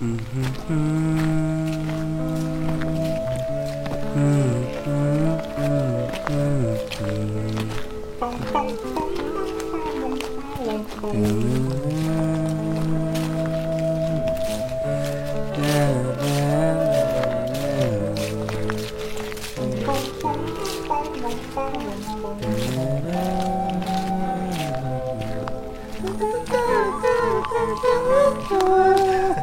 música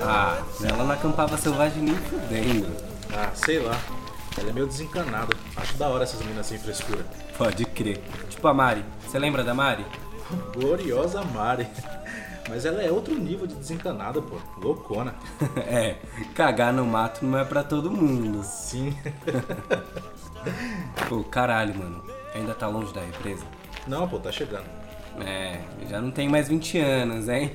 Ah, ela não acampava selvagem nem fudendo. Ah, sei lá. Ela é meio desencanada. Acho da hora essas minas sem frescura. Pode crer. Tipo a Mari. Você lembra da Mari? Gloriosa Mari. Mas ela é outro nível de desencanada, pô. Loucona. é, cagar no mato não é pra todo mundo. Sim. Pô, caralho, mano. Ainda tá longe da represa? Não, pô, tá chegando. É, já não tem mais 20 anos, hein?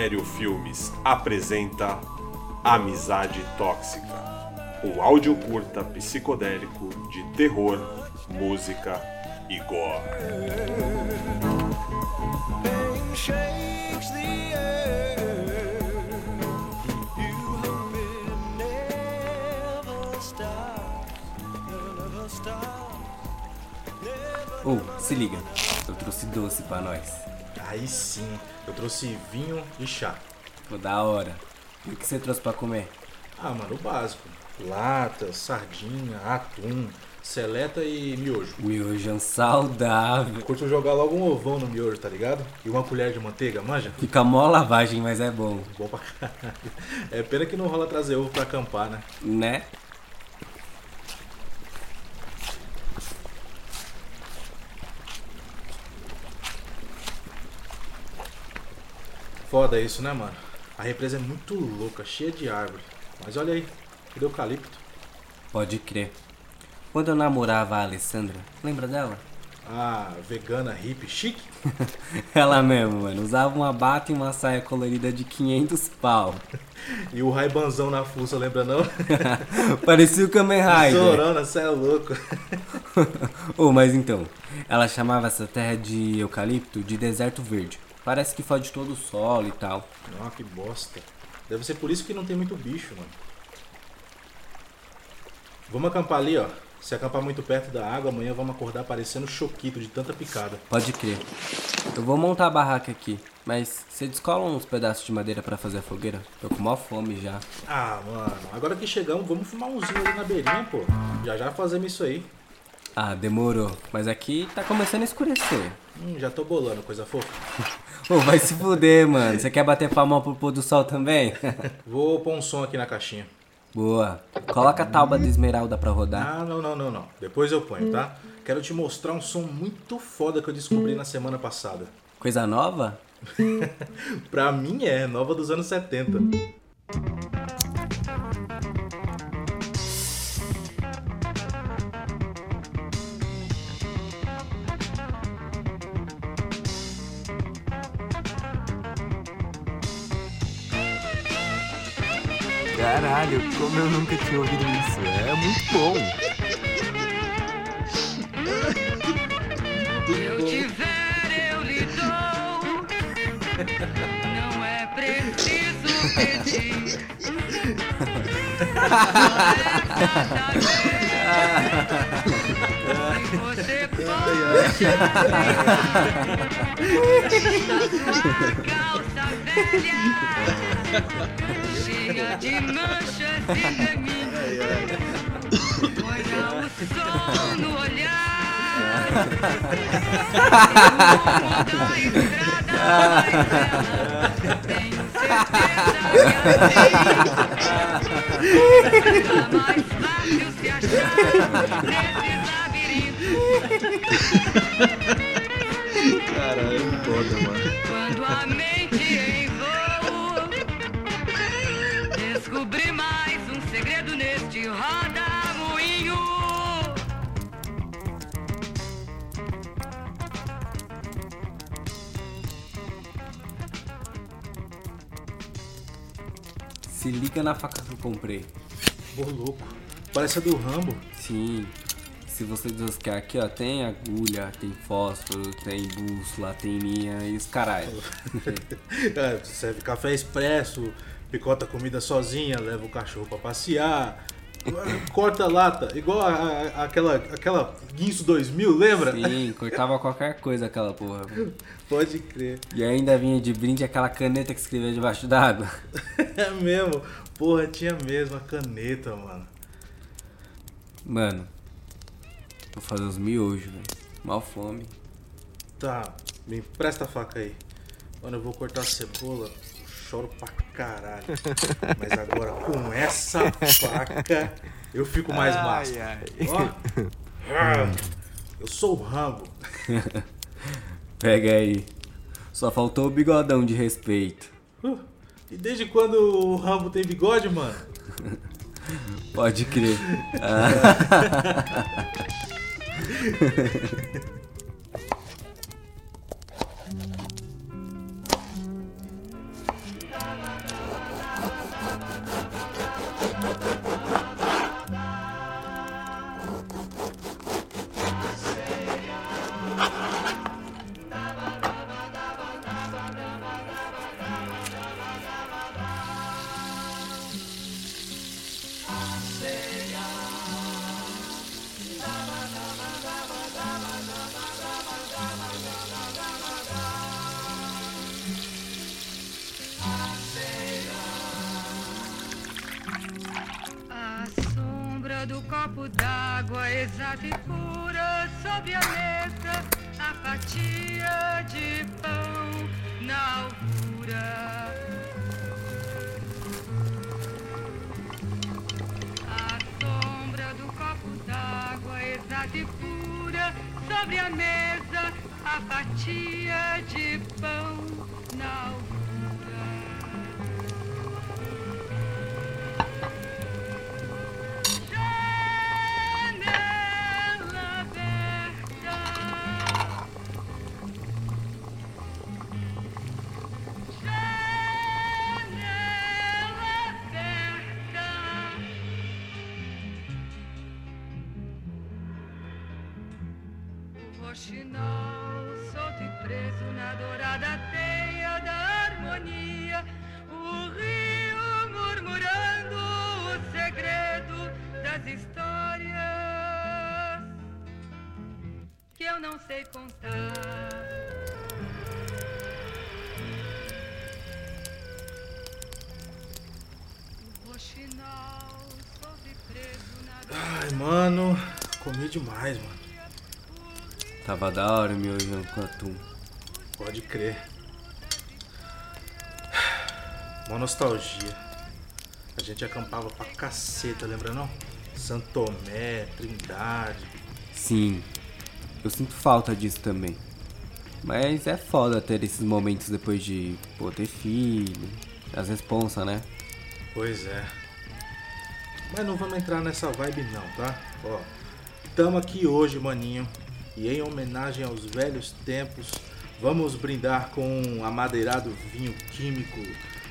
Estéreo Filmes apresenta Amizade Tóxica, um áudio curta psicodélico de terror, música e gore. Ô, se liga. Eu trouxe doce pra nós. Aí sim. Eu trouxe vinho e chá. Pô, da hora. E o que você trouxe pra comer? Ah, mano, o básico. Lata, sardinha, atum, seleta e miojo. Miojão saudável. Curto jogar logo um ovão no miojo, tá ligado? E uma colher de manteiga, manja? Fica mó lavagem, mas é bom. Bom pra caralho. É pena que não rola trazer ovo pra acampar, né? Né? Foda isso, né, mano? A represa é muito louca, cheia de árvore. Mas olha aí, cadê o eucalipto? Pode crer. Quando eu namorava a Alessandra, lembra dela? Ah, vegana, hippie, chique? Ela mesmo, mano. Usava uma bata e uma saia colorida de 500 pau. E o raibanzão na fuça, lembra não? Parecia o Kamen Rider. Sorona, cê é louco. oh, mas então, ela chamava essa terra de eucalipto de deserto verde. Parece que fode todo o solo e tal. Nossa, que bosta. Deve ser por isso que não tem muito bicho, mano. Vamos acampar ali, ó. Se acampar muito perto da água, amanhã vamos acordar parecendo choquito de tanta picada. Pode crer. Eu vou montar a barraca aqui, mas você descola uns pedaços de madeira pra fazer a fogueira? Tô com maior fome já. Ah, mano, agora que chegamos, vamos fumar umzinho ali na beirinha, pô. Já já fazemos isso aí. Ah, demorou. Mas aqui tá começando a escurecer. Hum, já tô bolando, coisa fofa. Ô, vai se fuder, mano. Você quer bater palma pro pôr do sol também? Vou pôr um som aqui na caixinha. Boa. Coloca a tauba de esmeralda pra rodar. Ah, não, não, não, não. Depois eu ponho, tá? Quero te mostrar um som muito foda que eu descobri na semana passada. Coisa nova? pra mim é, nova dos anos 70. Caralho, como eu nunca tinha ouvido isso. É muito bom. Se eu tiver, eu lhe dou. Não é preciso pedir. E você pode calça velha, cheia de manchas e. Olha o sol no olhar. E. Tenho certeza que assim fica mais fácil Caralho, foda, mano. Quando a mente em voo Descobri mais um segredo neste roda-moinho Se liga na faca que eu comprei. Ô, louco. Parece a do Rambo. Sim. Se você desoscar aqui, ó, tem agulha, tem fósforo, tem bússola, tem linha e os caralho. É, serve café expresso, picota comida sozinha, leva o cachorro pra passear, corta lata, igual a, a- aquela, aquela Guinso 2000, lembra? Sim, cortava qualquer coisa aquela porra. Pode crer. E ainda vinha de brinde aquela caneta que escrevia debaixo d'água. É mesmo. Porra, tinha mesmo a caneta, mano. Mano, vou fazer uns miojos, velho. Mal fome. Tá, me empresta a faca aí. Mano, eu vou cortar a cebola. Eu choro pra caralho. Mas agora com essa faca eu fico mais massa. Ó. Eu sou o Rambo. Pega aí. Só faltou o bigodão de respeito. Uh, E desde quando o Rambo tem bigode, mano? Pode crer. sobre a mesa, a fatia de pão na. Dourada teia da harmonia. O rio murmurando o segredo das histórias que eu não sei contar. O roxinol preso na Ai, mano, comi demais, mano. Tava da hora o miojão com atum. Pode crer. Uma nostalgia. A gente acampava pra caceta, lembra não? Santo Tomé, Trindade. Sim, eu sinto falta disso também. Mas é foda ter esses momentos depois de pô, ter filho, as responsas, né? Pois é. Mas não vamos entrar nessa vibe não, tá? Ó, tamo aqui hoje, maninho. E em homenagem aos velhos tempos, vamos brindar com um amadeirado vinho químico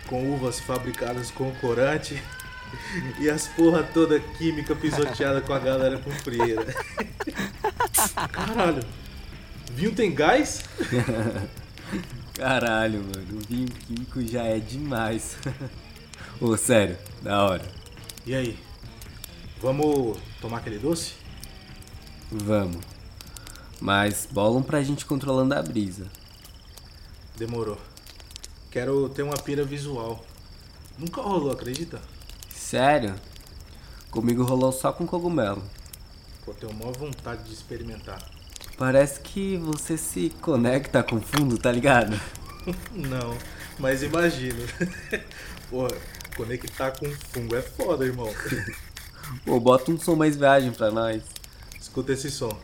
com uvas fabricadas com corante e as porra toda química pisoteada com a galera com frieira. Caralho. Vinho tem gás? Caralho, mano, o vinho químico já é demais. Ô, sério, da hora. E aí? Vamos tomar aquele doce? Vamos. Mas bolam pra gente controlando a brisa. Demorou. Quero ter uma pira visual. Nunca rolou, acredita? Sério? Comigo rolou só com cogumelo. Pô, tenho maior vontade de experimentar. Parece que você se conecta com o fundo, tá ligado? Não, mas imagino. Pô, conectar com fungo é foda, irmão. Pô, bota um som mais viagem pra nós. Escuta esse som.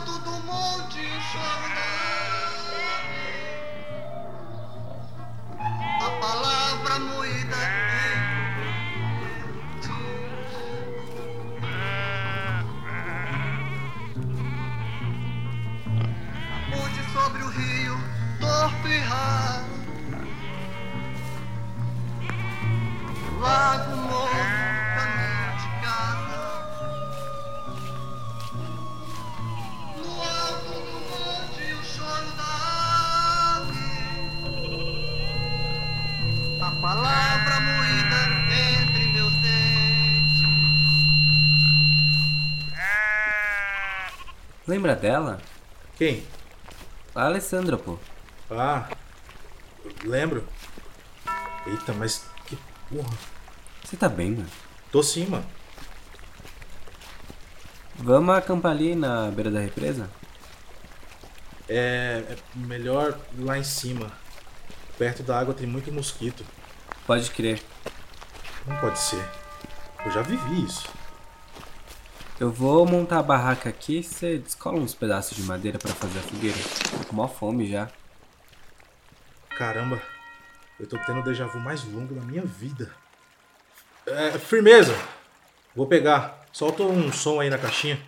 Alto do monte o Lembra dela? Quem? A Alessandra, pô. Ah, lembro. Eita, mas que porra. Você tá bem, mano? Tô sim, mano. Vamos acampar ali na beira da represa? É, é melhor lá em cima. Perto da água tem muito mosquito. Pode crer. Não pode ser. Eu já vivi isso. Eu vou montar a barraca aqui você descola uns pedaços de madeira pra fazer a fogueira. Tô com mó fome já. Caramba, eu tô tendo o déjà vu mais longo da minha vida. É, firmeza. Vou pegar. Solta um som aí na caixinha.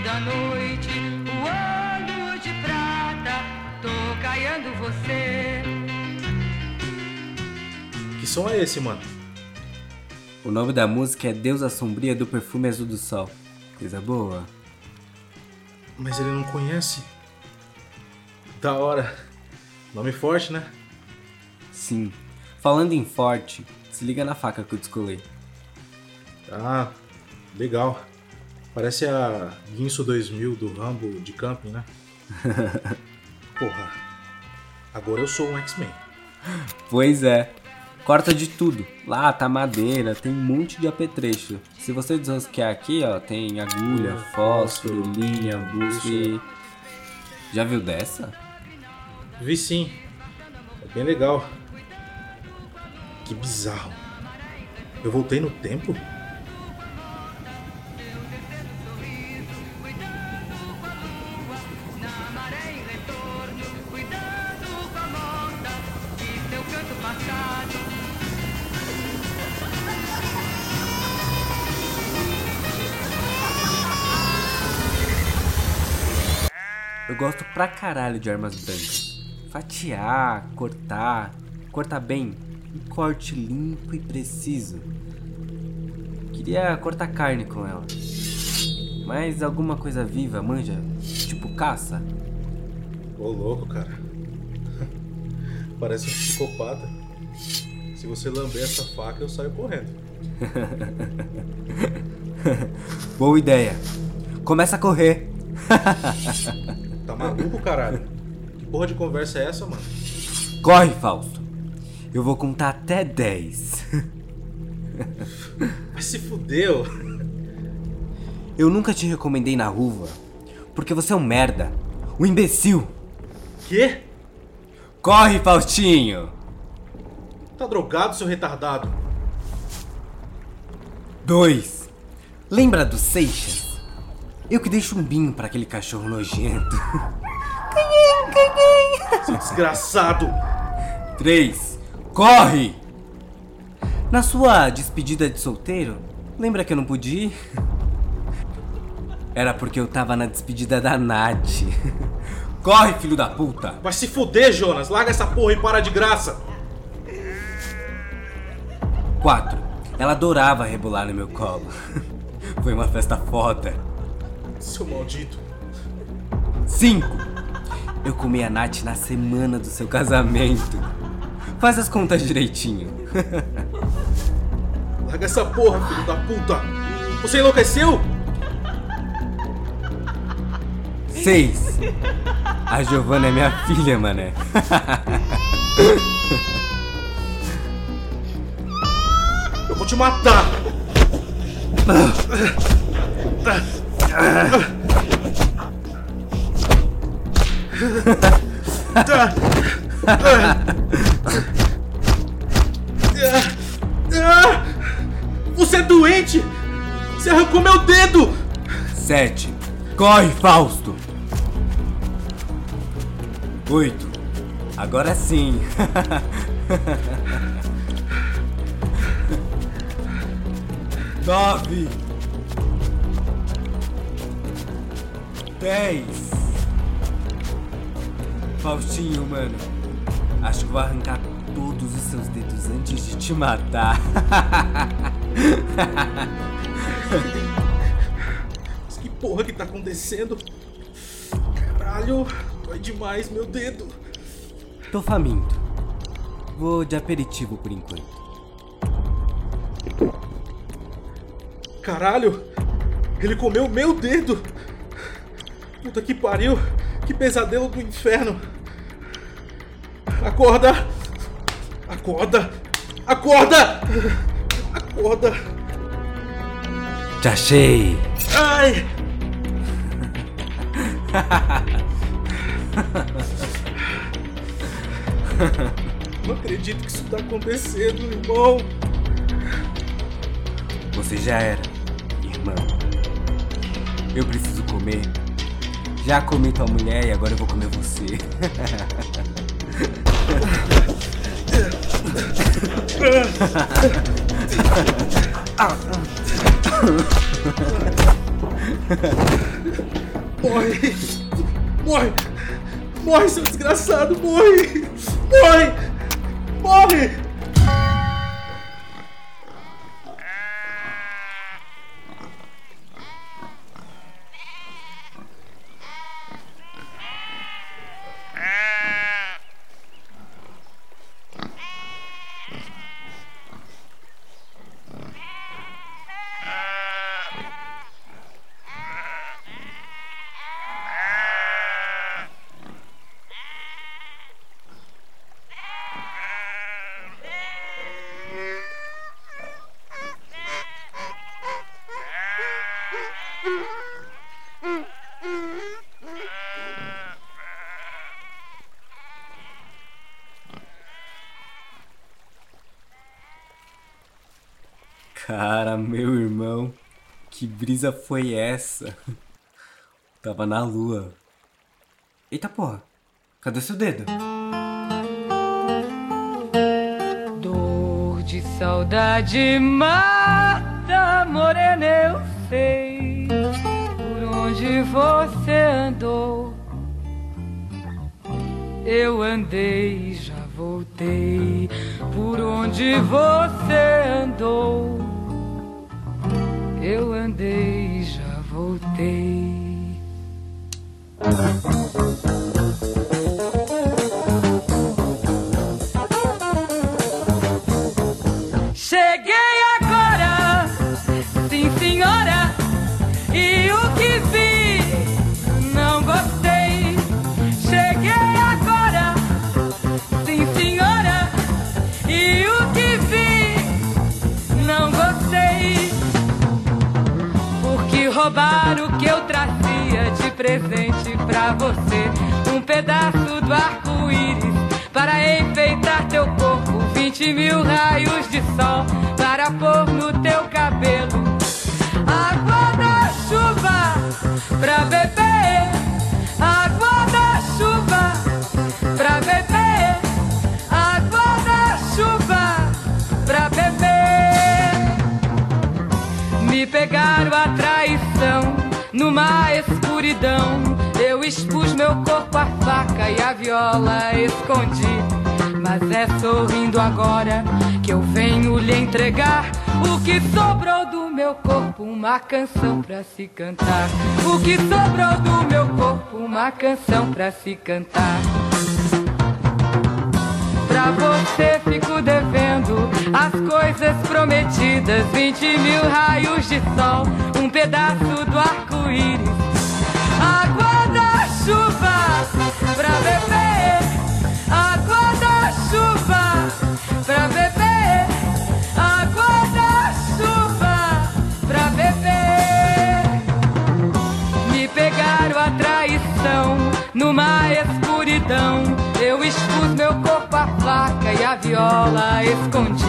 Da noite, o olho de prata, tocaiando você. Que som é esse, mano? O nome da música é Deusa Sombria do Perfume Azul do Sol. Coisa boa. Mas ele não conhece. Da hora. Nome forte, né? Sim. Falando em forte, se liga na faca que eu descolei. Ah, legal. Parece a Guinso 2000 do Rambo de camping, né? Porra. Agora eu sou um X-Men. Pois é. Corta de tudo. Lata, madeira, tem um monte de apetrecho. Se você desrosquear aqui, ó, tem agulha, fósforo, linha, bússola e... Já viu dessa? Vi sim. É bem legal. Que bizarro. Eu voltei no tempo? Caralho de armas brancas. Fatiar, cortar, cortar bem, um corte limpo e preciso. Que Queria cortar carne com ela. Mas alguma coisa viva, manja? Tipo caça? Ô louco, cara. Parece um psicopata. Se você lamber essa faca, eu saio correndo. Boa ideia. Começa a correr. Maluco, caralho? Que porra de conversa é essa, mano? Corre, Fausto. Eu vou contar até 10. Mas se fudeu. Eu nunca te recomendei na ruva, porque você é um merda. Um imbecil. Quê? Corre, Faustinho. Tá drogado, seu retardado? 2. Lembra do Seixas? Eu que dei chumbinho pra aquele cachorro nojento. Seu desgraçado! 3. Corre! Na sua despedida de solteiro, lembra que eu não pude ir? Era porque eu tava na despedida da Nath. Corre, filho da puta! Vai se fuder, Jonas! Larga essa porra e para de graça! 4. Ela adorava rebolar no meu colo. Foi uma festa foda. Seu maldito. 5. Eu comi a Nath na semana do seu casamento. Faz as contas direitinho. Larga essa porra, filho da puta! Você enlouqueceu? 6. A Giovana é minha filha, mané. Eu vou te matar! Você é doente! Você arrancou meu dedo! 7. Corre, Fausto. 8. Agora sim. Nove. Dez. Faustinho, mano. Acho que vou arrancar todos os seus dedos antes de te matar. Mas que porra que tá acontecendo? Caralho, dói demais meu dedo. Tô faminto. Vou de aperitivo por enquanto. Caralho, ele comeu meu dedo. Puta que pariu, que pesadelo do inferno. Acorda! Acorda! Acorda! Acorda! Te achei! Ai! Não acredito que isso tá acontecendo, irmão. Você já era, irmão. Eu preciso comer. Já comi tua mulher e agora eu vou comer você. Morre! Morre! Morre, seu desgraçado! Morre! Morre! Cara, meu irmão, que brisa foi essa? Tava na lua. Eita porra, cadê seu dedo? Dor de saudade mata, morena, eu sei por onde você andou. Eu andei, já voltei por onde você andou. Eu andei e já voltei. Presente pra você. Um pedaço do arco-íris para enfeitar teu corpo. 20 mil raios de sol para pôr no teu cabelo. Água da chuva pra beber. Eu expus meu corpo à faca e a viola escondi. Mas é sorrindo agora que eu venho lhe entregar o que sobrou do meu corpo, uma canção pra se cantar. O que sobrou do meu corpo, uma canção pra se cantar. Pra você fico devendo as coisas prometidas: 20 mil raios de sol, um pedaço do arco-íris, viola escondi.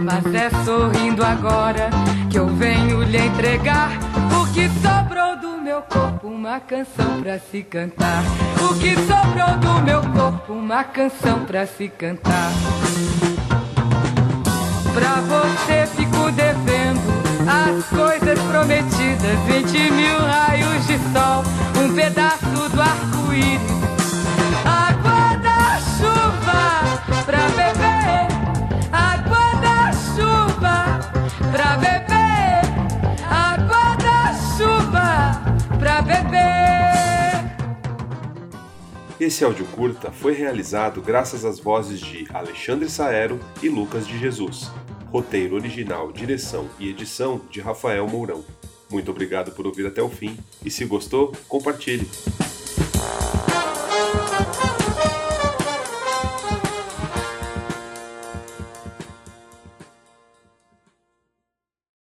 Mas é sorrindo agora que eu venho lhe entregar o que sobrou do meu corpo, uma canção pra se cantar. O que sobrou do meu corpo, uma canção pra se cantar. Pra você fico devendo as coisas prometidas: 20 mil raios de sol, um pedaço do arco-íris, Esse áudio curta foi realizado graças às vozes de Alexandre Saero e Lucas de Jesus. Roteiro original, direção e edição de Rafael Mourão. Muito obrigado por ouvir até o fim e se gostou, compartilhe.